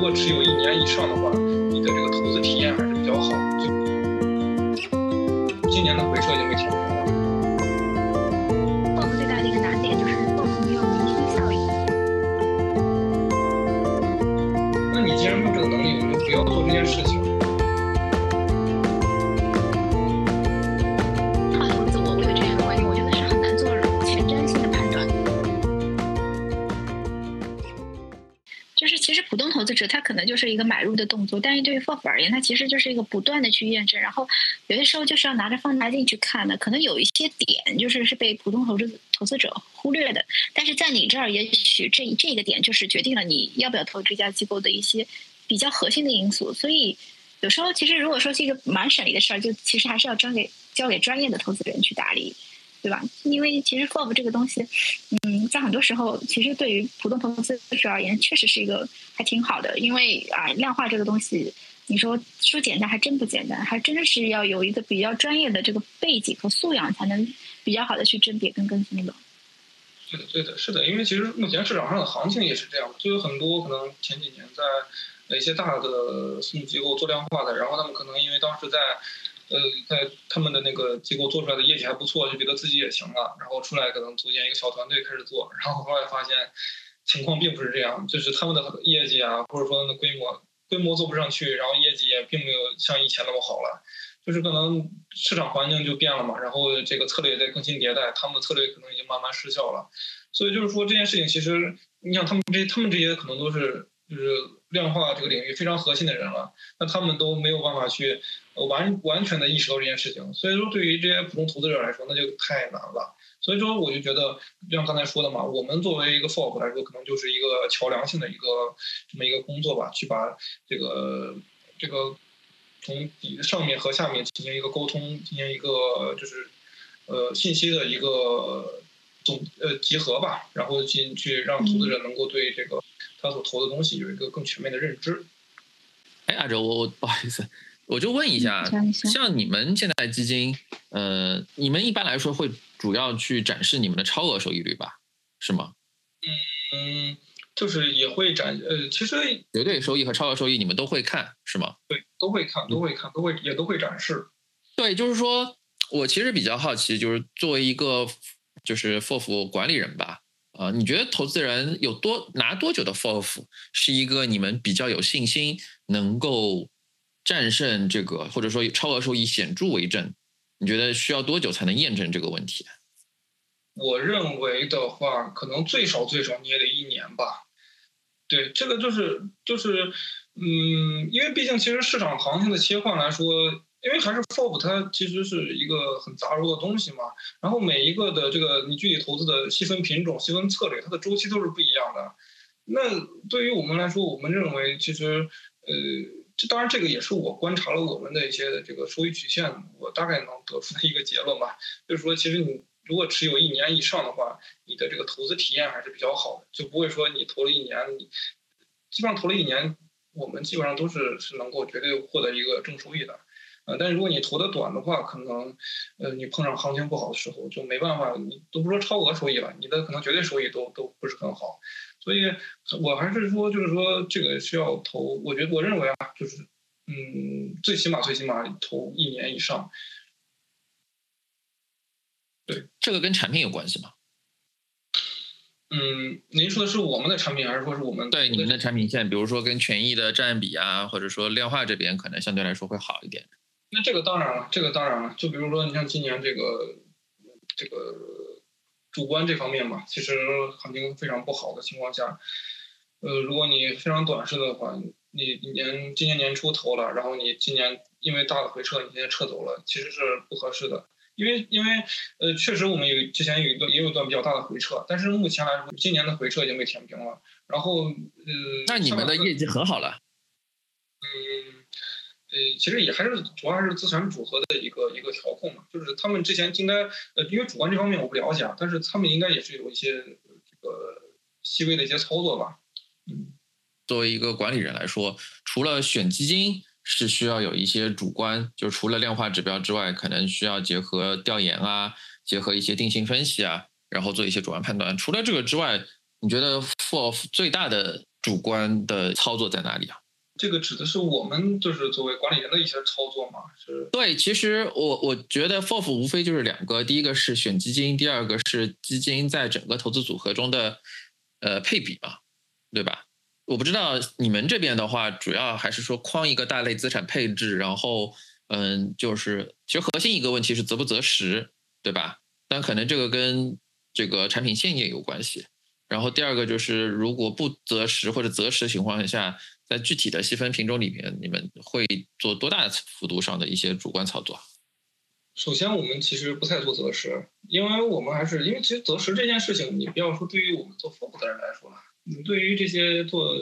如果持有一年以上的话，你的这个投资体验还是比较好今年的回撤已经被填平了。FOF 最大的一个难点就是 FOF 没有明星效应。那你既然没有这个能力，你就不要做这件事情。资者他可能就是一个买入的动作，但是对于 FOF 而言，它其实就是一个不断的去验证，然后有些时候就是要拿着放大镜去看的，可能有一些点就是是被普通投资投资者忽略的，但是在你这儿，也许这这个点就是决定了你要不要投这家机构的一些比较核心的因素，所以有时候其实如果说是一个蛮省力的事儿，就其实还是要交给交给专业的投资人去打理。对吧？因为其实 FOF 这个东西，嗯，在很多时候，其实对于普通投资者而言，确实是一个还挺好的。因为啊，量化这个东西，你说说简单还真不简单，还真的是要有一个比较专业的这个背景和素养，才能比较好的去甄别跟跟踪的。对的，对的，是的，因为其实目前市场上的行情也是这样，就有很多可能前几年在一些大的私募机构做量化的，然后他们可能因为当时在呃在他们的那个机构做出来的业绩还不错，就觉得自己也行了，然后出来可能组建一个小团队开始做，然后后来发现情况并不是这样，就是他们的业绩啊，或者说那规模规模做不上去，然后业绩也并没有像以前那么好了。就是可能市场环境就变了嘛，然后这个策略也在更新迭代，他们的策略可能已经慢慢失效了，所以就是说这件事情其实，你想他们这他们这些可能都是就是量化这个领域非常核心的人了，那他们都没有办法去完完全的意识到这件事情，所以说对于这些普通投资者来说，那就太难了。所以说我就觉得，就像刚才说的嘛，我们作为一个 FOF 来说，可能就是一个桥梁性的一个这么一个工作吧，去把这个这个。从底上面和下面进行一个沟通，进行一个就是呃信息的一个总呃集合吧，然后进去让投资者能够对这个他所投的东西有一个更全面的认知。哎，阿哲，我我 不好意思，我就问一下，像你们现在基金，呃，你们一般来说会主要去展示你们的超额收益率吧？是吗？嗯。就是也会展呃，其实绝对收益和超额收益你们都会看是吗？对，都会看，都会看，都会也都会展示。对，就是说我其实比较好奇，就是作为一个就是 FOF 管理人吧，啊、呃，你觉得投资人有多拿多久的 FOF 是一个你们比较有信心能够战胜这个，或者说超额收益显著为正？你觉得需要多久才能验证这个问题？我认为的话，可能最少最少你也得一年吧。对，这个就是就是，嗯，因为毕竟其实市场行情的切换来说，因为还是 FOF 它其实是一个很杂糅的东西嘛。然后每一个的这个你具体投资的细分品种、细分策略，它的周期都是不一样的。那对于我们来说，我们认为其实，呃，这当然这个也是我观察了我们的一些这个收益曲线，我大概能得出的一个结论吧，就是说其实你。如果持有一年以上的话，你的这个投资体验还是比较好的，就不会说你投了一年，你基本上投了一年，我们基本上都是是能够绝对获得一个正收益的，呃，但是如果你投的短的话，可能呃你碰上行情不好的时候就没办法，你都不说超额收益了，你的可能绝对收益都都不是很好，所以我还是说就是说这个需要投，我觉得我认为啊，就是嗯最起码最起码投一年以上。对，这个跟产品有关系吗？嗯，您说的是我们的产品，还是说是我们对你们的产品线？比如说跟权益的占比啊，或者说量化这边可能相对来说会好一点。那这个当然了，这个当然了。就比如说，你像今年这个这个主观这方面吧，其实行情非常不好的情况下，呃，如果你非常短视的话，你年今年年初投了，然后你今年因为大的回撤，你现在撤走了，其实是不合适的。因为因为呃，确实我们有之前有一段也有一段比较大的回撤，但是目前来说，今年的回撤已经被填平了。然后呃，那你们的业绩很好了。嗯，呃，其实也还是主要还是资产组合的一个一个调控嘛，就是他们之前应该呃，因为主观这方面我不了解啊，但是他们应该也是有一些这个细微的一些操作吧。嗯，作为一个管理人来说，除了选基金。是需要有一些主观，就除了量化指标之外，可能需要结合调研啊，结合一些定性分析啊，然后做一些主观判断。除了这个之外，你觉得 FOF 最大的主观的操作在哪里啊？这个指的是我们就是作为管理人的一些操作吗？是对，其实我我觉得 FOF 无非就是两个，第一个是选基金，第二个是基金在整个投资组合中的呃配比嘛，对吧？我不知道你们这边的话，主要还是说框一个大类资产配置，然后嗯，就是其实核心一个问题是择不择时，对吧？但可能这个跟这个产品线也有关系。然后第二个就是，如果不择时或者择时情况下，在具体的细分品种里面，你们会做多大幅度上的一些主观操作？首先，我们其实不太做择时，因为我们还是因为其实择时这件事情，你不要说对于我们做 FOF 的人来说，你对于这些做，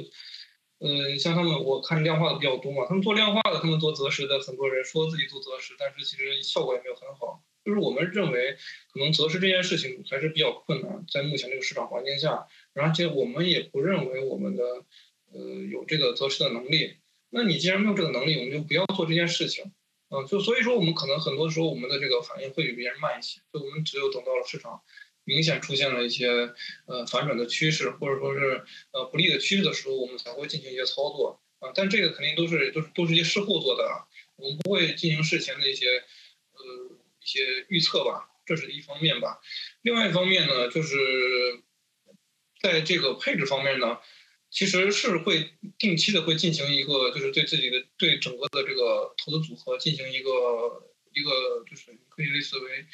呃，像他们我看量化的比较多嘛，他们做量化的，他们做择时的很多人说自己做择时，但是其实效果也没有很好。就是我们认为，可能择时这件事情还是比较困难，在目前这个市场环境下，而且我们也不认为我们的，呃，有这个择时的能力。那你既然没有这个能力，我们就不要做这件事情。嗯，就所以说，我们可能很多时候我们的这个反应会比别人慢一些。就我们只有等到了市场明显出现了一些呃反转的趋势，或者说是呃不利的趋势的时候，我们才会进行一些操作。啊，但这个肯定都是都是都是一些事后做的，我们不会进行事前的一些呃。一些预测吧，这是一方面吧。另外一方面呢，就是在这个配置方面呢，其实是会定期的会进行一个，就是对自己的对整个的这个投资组合进行一个一个，就是可以类似为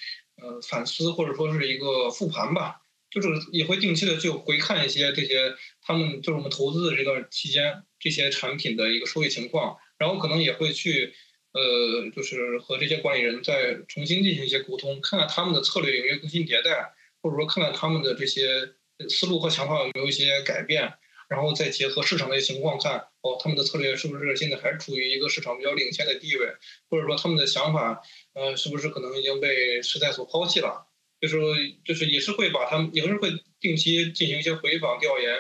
呃反思或者说是一个复盘吧。就是也会定期的就回看一些这些他们就是我们投资的这段期间这些产品的一个收益情况，然后可能也会去。呃，就是和这些管理人再重新进行一些沟通，看看他们的策略有没有更新迭代，或者说看看他们的这些思路和想法有没有一些改变，然后再结合市场的一些情况看，哦，他们的策略是不是现在还处于一个市场比较领先的地位，或者说他们的想法，呃，是不是可能已经被时代所抛弃了？就是就是也是会把他们也是会定期进行一些回访调研，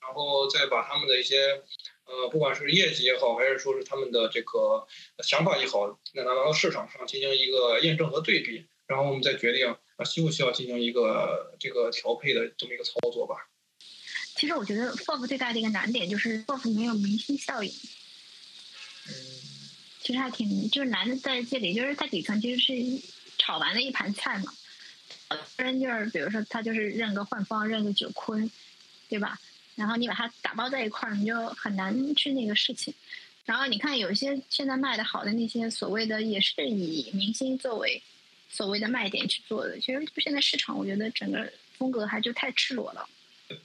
然后再把他们的一些。呃，不管是业绩也好，还是说是他们的这个想法也好，那拿到市场上进行一个验证和对比，然后我们再决定啊需不需要进行一个这个调配的这么一个操作吧。其实我觉得 FOF 最大的一个难点就是 FOF 没有明星效应。其实还挺就是难的在这里，就是它底层其实是炒完的一盘菜嘛。有人就是比如说他就是认个换方，认个九坤，对吧？然后你把它打包在一块儿，你就很难去那个事情。然后你看，有些现在卖的好的那些所谓的，也是以明星作为所谓的卖点去做的。其实现在市场，我觉得整个风格还就太赤裸了。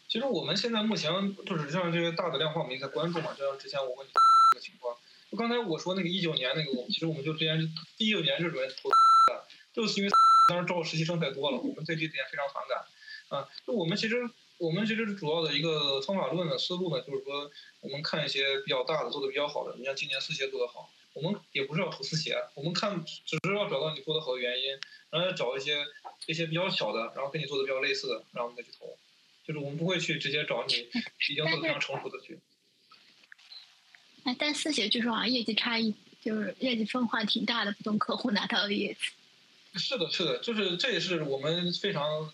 其实我们现在目前就是像这个大的量化，我们也在关注嘛。就像之前我问你那个情况，就刚才我说那个一九年那个，我们其实我们就之前一九年就准备投的，就是因为当时招实习生太多了，我们对这点非常反感。啊，就我们其实。我们其实主要的一个方法论的思路呢，就是说，我们看一些比较大的做的比较好的，你像今年四协做的好，我们也不是要投四协，我们看只是要找到你做的好的原因，然后找一些一些比较小的，然后跟你做的比较类似的，然后我们再去投，就是我们不会去直接找你已经做的非常成熟的去。哎，但四协据说啊，业绩差异就是业绩分化挺大的，不同客户拿到的业绩。是的，是的，就是这也是我们非常。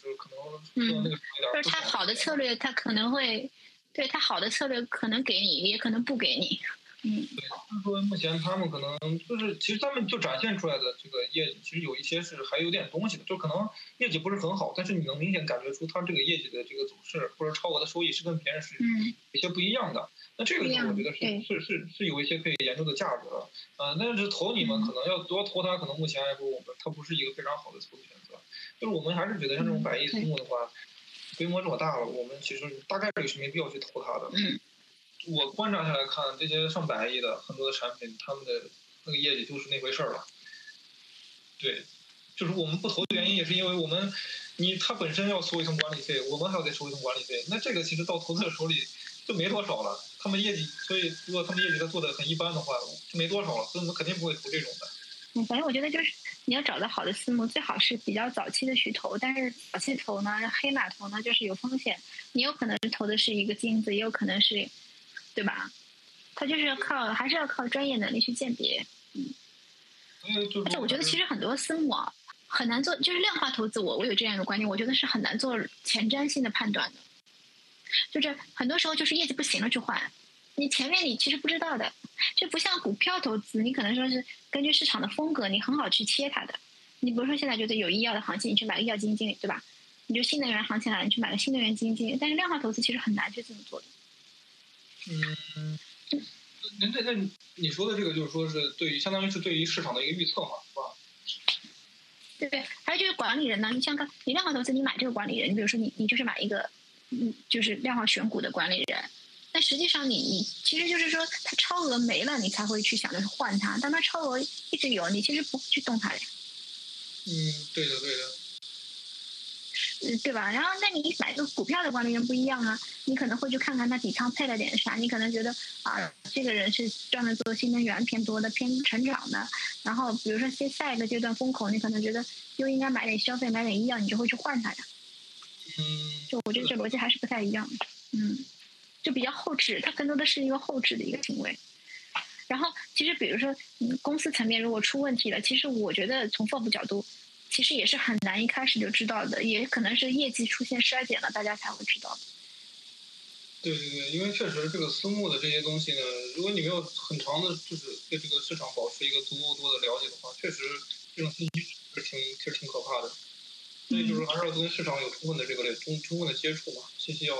就是可能，嗯，就是他好的策略，他可能会，对他好的策略可能给你，也可能不给你，嗯。对，就是说目前他们可能就是，其实他们就展现出来的这个业绩，其实有一些是还有点东西的，就可能业绩不是很好，但是你能明显感觉出他这个业绩的这个走势或者超额的收益是跟别人是有些不一样的。那这个我觉得是是是是有一些可以研究的价值的，呃，但是投你们可能要多投他，可能目前来说我们他不是一个非常好的投资选择。就是我们还是觉得像这种百亿私募的话，规模这么大了，我们其实大概率是没必要去投它的。我观察下来看，这些上百亿的很多的产品，他们的那个业绩就是那回事儿了。对，就是我们不投的原因也是因为我们，你他本身要收一层管理费，我们还要再收一层管理费，那这个其实到投资者手里就没多少了。他们业绩，所以如果他们业绩他做的很一般的话，就没多少了，所以我们肯定不会投这种的。嗯，反正我觉得就是你要找到好的私募，最好是比较早期的去投。但是早期投呢，黑马投呢，就是有风险。你有可能投的是一个金子，也有可能是，对吧？他就是要靠，还是要靠专业能力去鉴别。嗯。而且我觉得其实很多私募啊，很难做，就是量化投资。我我有这样一个观念，我觉得是很难做前瞻性的判断的。就是很多时候就是业绩不行了去换，你前面你其实不知道的，就不像股票投资，你可能说是根据市场的风格，你很好去切它的。你比如说现在觉得有医药的行情，你去买个医药基金经理，对吧？你就新能源行情来了，你去买个新能源基金经理。但是量化投资其实很难去这么做的。嗯，那那那你说的这个就是说是对于相当于是对于市场的一个预测嘛，是吧？对对，还有就是管理人呢，你像刚你量化投资，你买这个管理人，你比如说你你就是买一个，嗯，就是量化选股的管理人，但实际上你你其实就是说它超额没了，你才会去想着换它，但它超额一直有，你其实不会去动它的。嗯，对的，对的，嗯，对吧？然后，那你买个股票的管理员不一样啊，你可能会去看看他底仓配了点啥，你可能觉得啊，这个人是专门做新能源偏多的、偏成长的。然后，比如说下下一个阶段风口，你可能觉得又应该买点消费、买点医药，你就会去换它呀。嗯，就我觉得这逻辑还是不太一样的，嗯，就比较后置，它更多的是一个后置的一个行为。然后，其实比如说，嗯，公司层面如果出问题了，其实我觉得从 FOF 角度，其实也是很难一开始就知道的，也可能是业绩出现衰减了，大家才会知道的。对对对，因为确实这个私募的这些东西呢，如果你没有很长的，就是对这个市场保持一个足够多的了解的话，确实这种信息是挺其实挺可怕的。所以就是还是要跟市场有充分的这个充充分的接触嘛，信息要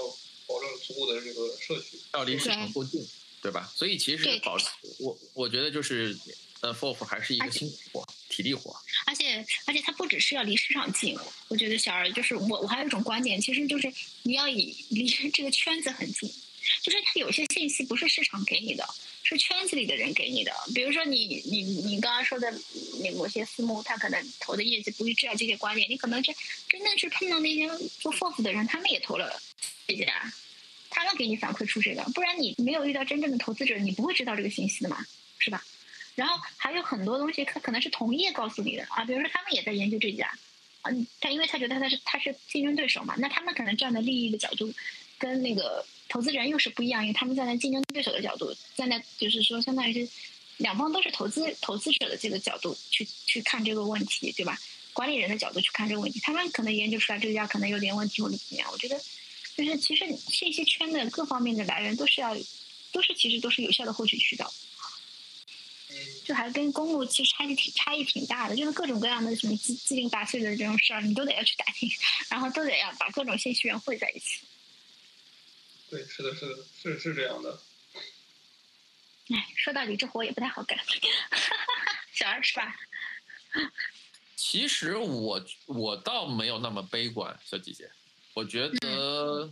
保证足够的这个摄取。要离市场够近。对吧？所以其实保持我我觉得就是呃，FOF 还是一个辛苦活、体力活。而且而且它不只是要离市场近，我觉得小二就是我我还有一种观点，其实就是你要以离这个圈子很近，就是它有些信息不是市场给你的，是圈子里的人给你的。比如说你你你刚刚说的那某些私募，他可能投的业绩不一致啊，这些观点，你可能是真的是碰到那些做 FOF 的人，他们也投了这家。他们给你反馈出这个，不然你没有遇到真正的投资者，你不会知道这个信息的嘛，是吧？然后还有很多东西，他可能是同业告诉你的啊，比如说他们也在研究这家，啊，他因为他觉得他是他是竞争对手嘛，那他们可能站在利益的角度，跟那个投资人又是不一样，因为他们站在竞争对手的角度，站在就是说相当于是两方都是投资投资者的这个角度去去看这个问题，对吧？管理人的角度去看这个问题，他们可能研究出来这家可能有点问题或者怎么样，我觉得。就是其实信息圈的各方面的来源都是要，都是其实都是有效的获取渠道。就还跟公路其实差异挺差异挺大的，就是各种各样的什么鸡鸡零八碎的这种事儿，你都得要去打听，然后都得要把各种信息源汇在一起。对，是的，是的，是是这样的。哎，说到底这活也不太好干，小二是吧？其实我我倒没有那么悲观，小姐姐。我觉得，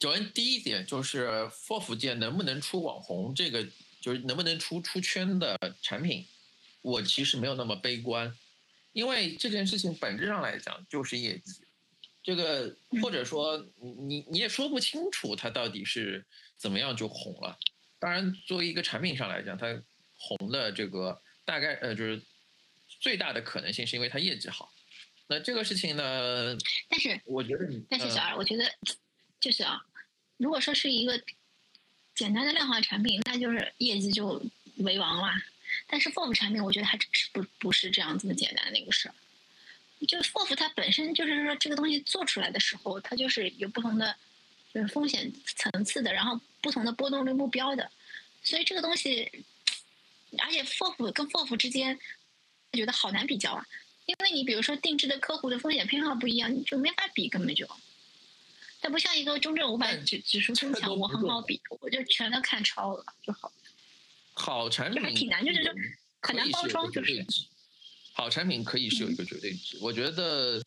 首先第一点就是 FOF 界能不能出网红，这个就是能不能出出圈的产品，我其实没有那么悲观，因为这件事情本质上来讲就是业绩，这个或者说你你也说不清楚它到底是怎么样就红了。当然，作为一个产品上来讲，它红的这个大概呃就是最大的可能性是因为它业绩好。那这个事情呢？但是我觉得你，但是小二，我觉得就是啊，如果说是一个简单的量化产品，那就是业绩就为王了。但是 FOF 产品，我觉得还是不不是这样子的简单的一个事儿。就 FOF 它本身就是说，这个东西做出来的时候，它就是有不同的就是风险层次的，然后不同的波动率目标的。所以这个东西，而且 FOF 跟 FOF 之间，觉得好难比较啊。因为你比如说定制的客户的风险偏好不一样，你就没法比，根本就。它不像一个中证五百指指数增强，我很好比，我就全都看超了就好。好产品还挺难，就是说很难包装，就是。好产品可以是有一个绝对值，我觉得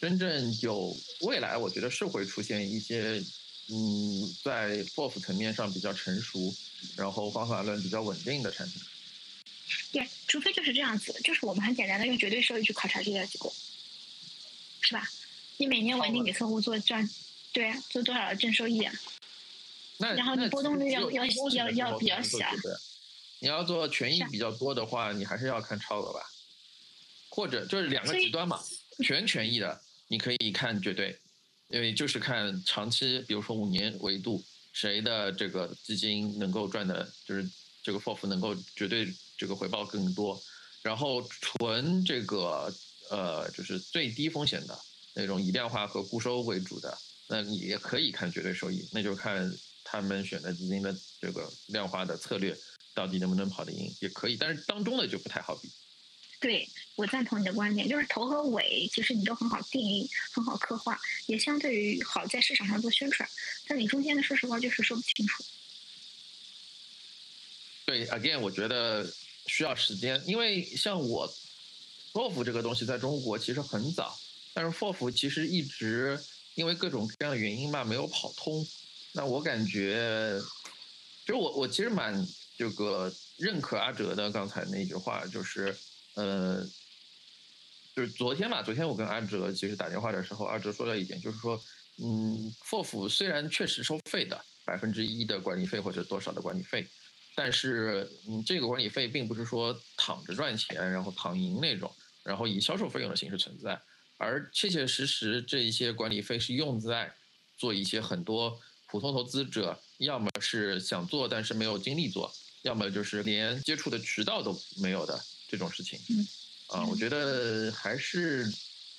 真正有未来，我觉得是会出现一些嗯，在 FOF 层面上比较成熟，然后方法论比较稳定的产品。对，除非就是这样子，就是我们很简单的用绝对收益去考察这家机构，是吧？你每年稳定给客户做赚，对，做多少的正收益啊？那然后你波动率要要要要比较小。你要做权益比较多的话，你还是要看超额吧，或者就是两个极端嘛。全权益的你可以看绝对，因为就是看长期，比如说五年维度，谁的这个基金能够赚的，就是这个 FOF 能够绝对。这个回报更多，然后纯这个呃，就是最低风险的那种以量化和固收为主的，那也可以看绝对收益，那就看他们选的基金的这个量化的策略到底能不能跑得赢，也可以。但是当中的就不太好比。对我赞同你的观点，就是头和尾其实你都很好定义，很好刻画，也相对于好在市场上做宣传。但你中间的，说实话就是说不清楚。对，again，我觉得需要时间，因为像我，FOF 这个东西在中国其实很早，但是 FOF 其实一直因为各种各样的原因吧没有跑通。那我感觉，就我我其实蛮这个认可阿哲的刚才那句话，就是。呃，就是昨天嘛，昨天我跟阿哲其实打电话的时候，阿哲说了一点，就是说，嗯，FOF 虽然确实收费的百分之一的管理费或者多少的管理费，但是嗯，这个管理费并不是说躺着赚钱，然后躺赢那种，然后以销售费用的形式存在，而切切实实这一些管理费是用在做一些很多普通投资者要么是想做但是没有精力做，要么就是连接触的渠道都没有的。这种事情，嗯，啊，我觉得还是，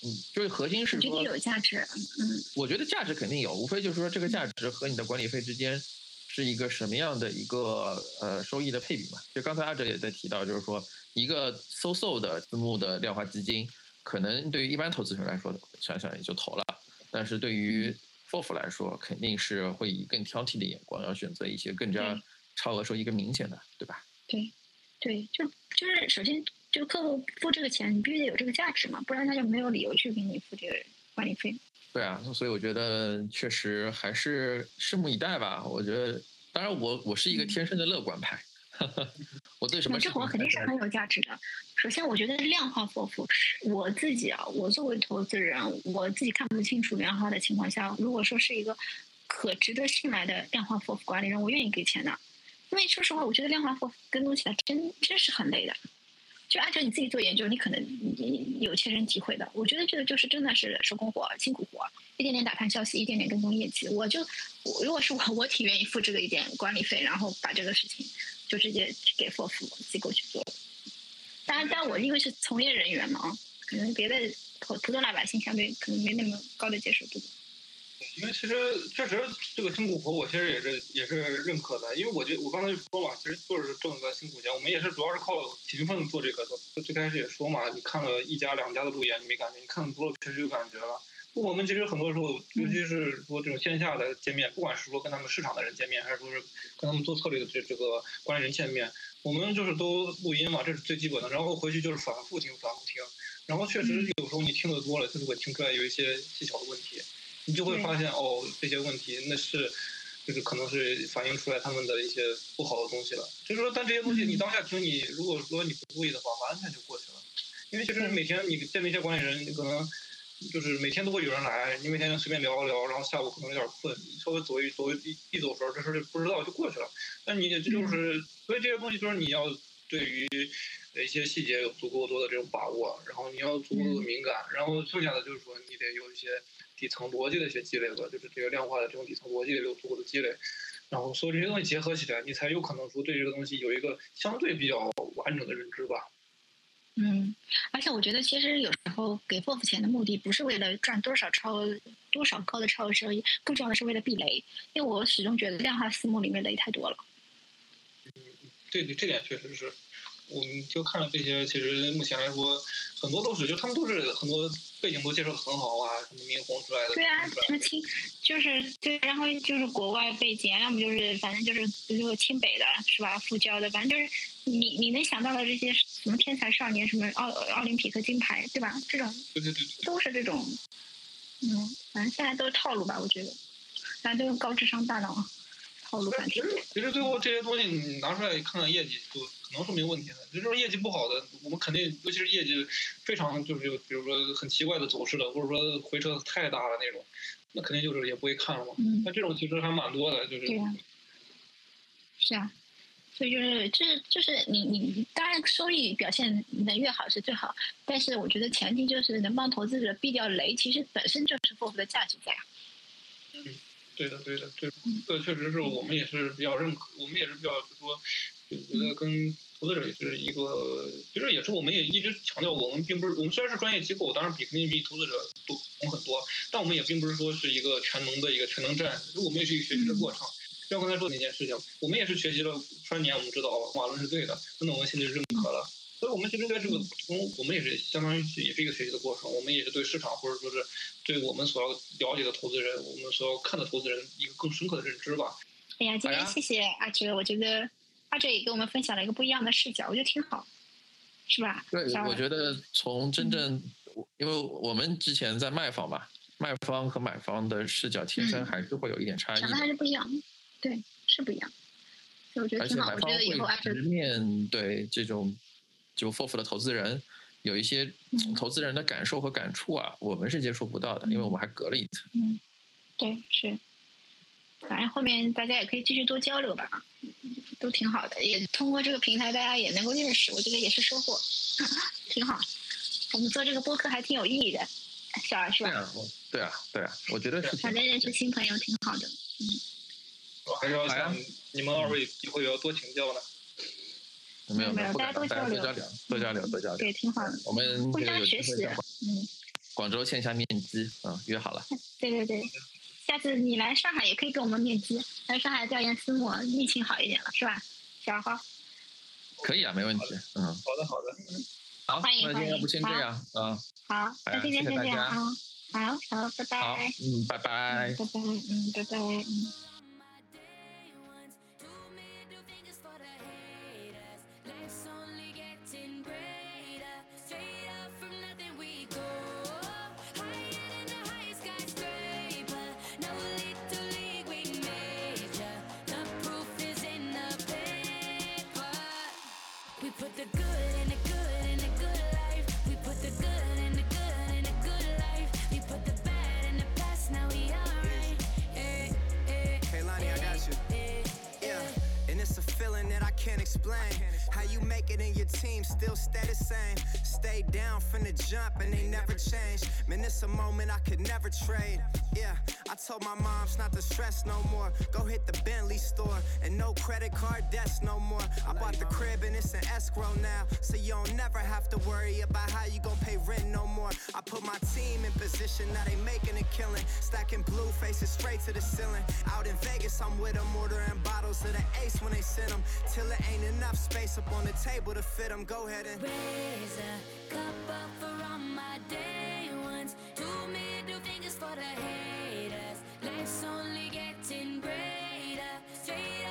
嗯，就是核心是说有价值，嗯，我觉得价值肯定有，无非就是说这个价值和你的管理费之间是一个什么样的一个呃收益的配比嘛？就刚才阿哲也在提到，就是说一个 so so 的私募的量化基金，可能对于一般投资人来说，想想也就投了，但是对于 FOF 来说，肯定是会以更挑剔的眼光，要选择一些更加超额收益更明显的，对吧？对，对，就。就是首先，就客户付这个钱，你必须得有这个价值嘛，不然他就没有理由去给你付这个管理费。对啊，所以我觉得确实还是拭目以待吧。我觉得，当然我我是一个天生的乐观派，我对什么这活肯定是很有价值的。首先，我觉得量化 FOF 是我自己啊，我作为投资人，我自己看不清楚量化的情况下，如果说是一个可值得信赖的量化 FOF 管理人，我愿意给钱的。因为说实话，我觉得量化 FOF 跟踪起来真真是很累的。就按照你自己做研究，你可能你有切身体会的。我觉得这个就是真的是手工活、辛苦活，一点点打探消息，一点点跟踪业绩。我就如果是我，我挺愿意付这个一点管理费，然后把这个事情就直接去给 FOF 机构去做。当然，但我因为是从业人员嘛，可能别的普普通老百姓相对可能没那么高的接受度。因为其实确实这个辛苦活，我其实也是也是认可的。因为我觉得我刚才就说嘛，其实就是挣个辛苦钱。我们也是主要是靠勤奋做这个的。最开始也说嘛，你看了一家两家的路演，你没感觉；你看多了，确实有感觉了。我们其实很多时候，尤其是说这种线下的见面，不管是说跟他们市场的人见面，还是说是跟他们做策略的这这个管理人见面，我们就是都录音嘛，这是最基本的。然后回去就是反复听，反复听。然后确实有时候你听得多了，就是会听出来有一些技巧的问题。你就会发现哦，这些问题那是，就是可能是反映出来他们的一些不好的东西了。就是说，但这些东西你当下听，你如果说你不注意的话，完全就过去了。因为其实每天你见那些管理人，你可能就是每天都会有人来，你每天就随便聊一聊，然后下午可能有点困，稍微走一走一一走神，这事就不知道就过去了。那你这就是，所以这些东西就是你要对于一些细节有足够多的这种把握，然后你要足够的敏感，然后剩下的就是说你得有一些。底层逻辑的一些积累吧，就是这个量化的这种底层逻辑有足够的积累，然后所有这些东西结合起来，你才有可能说对这个东西有一个相对比较完整的认知吧。嗯，而且我觉得其实有时候给 FOF 钱的目的不是为了赚多少超多少高的超额收益，更重要的是为了避雷，因为我始终觉得量化私募里面雷太多了。嗯，对对，这点确实是。我们就看了这些，其实目前来说，很多都是，就他们都是很多背景都介绍的很好啊，什么明红出来的。对啊，什么清，就是对，然后就是国外背景，要么就是反正就是比如说清北的，是吧？复交的，反正就是你你能想到的这些什么天才少年，什么奥奥林匹克金牌，对吧？这种对对对，都是这种，嗯，反正现在都是套路吧，我觉得，反正都是高智商大脑。其实，其实最后这些东西你拿出来看看业绩，就可能说明问题的。就是业绩不好的，我们肯定，尤其是业绩非常就是，比如说很奇怪的走势的，或者说回撤太大了那种，那肯定就是也不会看了嘛。那这种其实还蛮多的，就是。对呀。是啊，所以就是就是就是你你当然收益表现能越好是最好，但是我觉得前提就是能帮投资者避掉雷，其实本身就是 FOF 的价值在啊。嗯。对的，对的，对这确实是我们也是比较认可，我们也是比较说，就觉得跟投资者也是一个，其实也是我们也一直强调，我们并不是我们虽然是专业机构，当然比肯定比投资者多懂很多，但我们也并不是说是一个全能的一个全能站，我们也是一个学习的过程。像刚才说的那件事情，我们也是学习了三年，我们知道瓦伦是对的，那我们现在认可了。所以，我们其实在这个从，我们也是相当于也是一个学习的过程。我们也是对市场，或者说是对我们所要了解的投资人，我们所要看的投资人一个更深刻的认知吧。哎呀，今天谢谢阿哲，我觉得阿哲也给我们分享了一个不一样的视角，我觉得挺好，是吧？对，我觉得从真正，因为我们之前在卖方嘛，卖方和买方的视角天生还是会有一点差异，还是不一样，对，是不一样。我觉得挺好，我觉得以后阿哲面对这种。就 FOF 的投资人有一些投资人的感受和感触啊，我们是接触不到的，因为我们还隔了一层。嗯，对，是。反正后面大家也可以继续多交流吧，都挺好的。也通过这个平台，大家也能够认识，我觉得也是收获，挺好。我们做这个播客还挺有意义的，小二是吧？对啊，对啊，我觉得是。反正认识新朋友挺好的，嗯。我还是要向你们二位以后也要多请教的。没有没有，大家多交流，多交流，多交流，对，挺好的。我们互相学习，嗯。广州线下面基，嗯，约好了。对对对，下次你来上海也可以跟我们面基。来上海调研私募，疫情好一点了，是吧？小号。可以啊，没问题。嗯，好的好的，嗯。好，欢迎欢迎。要不先这样，嗯。好，那今天先这样啊。好好，拜拜。好，嗯，拜拜。拜拜，嗯，拜拜，嗯。blame team still stay the same. Stay down from the jump and they never change. Man, it's a moment I could never trade. Yeah, I told my moms not to stress no more. Go hit the Bentley store and no credit card debts no more. I bought the crib and it's an escrow now. So you don't never have to worry about how you gon' pay rent no more. I put my team in position, now they making a killing. Stacking blue faces straight to the ceiling. Out in Vegas, I'm with them, ordering bottles of the ace when they send them. Till it ain't enough space up on the table to fit them. Go ahead and raise a cup up for all my day ones. Two middle fingers for the haters. Life's only getting greater. Straight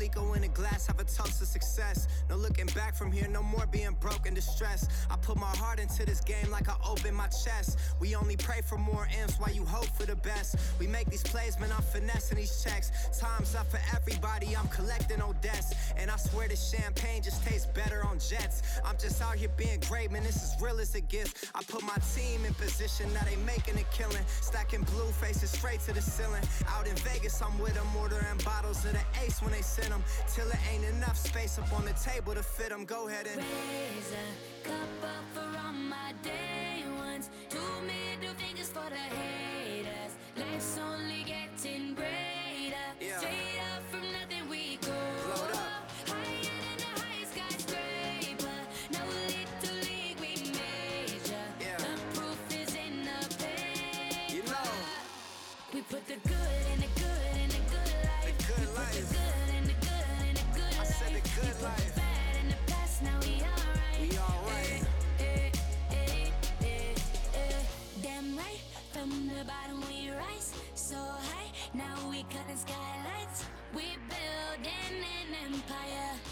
Clico in a glass, have a toast of success. No looking back from here, no more being broke and distressed. I put my heart into this game like I open my chest. We only pray for more M's while you hope for the best. We make these plays, man, I'm finessing these checks. Time's up for everybody, I'm collecting on debts. And I swear this champagne just tastes better on jets. I'm just out here being great, man, this is real as it gets. I put my team in position, now they making a killing. Stacking blue faces straight to the ceiling. Out in Vegas, I'm with them, ordering bottles of the ace when they they send them till it ain't enough space up on the table to fit them. Go ahead and raise a cup up for all my day ones. Two middle fingers for the haters. Life's only getting greater. Yeah. Straight up from the bottom we rise so high. Now we cutting skylights. We building an empire.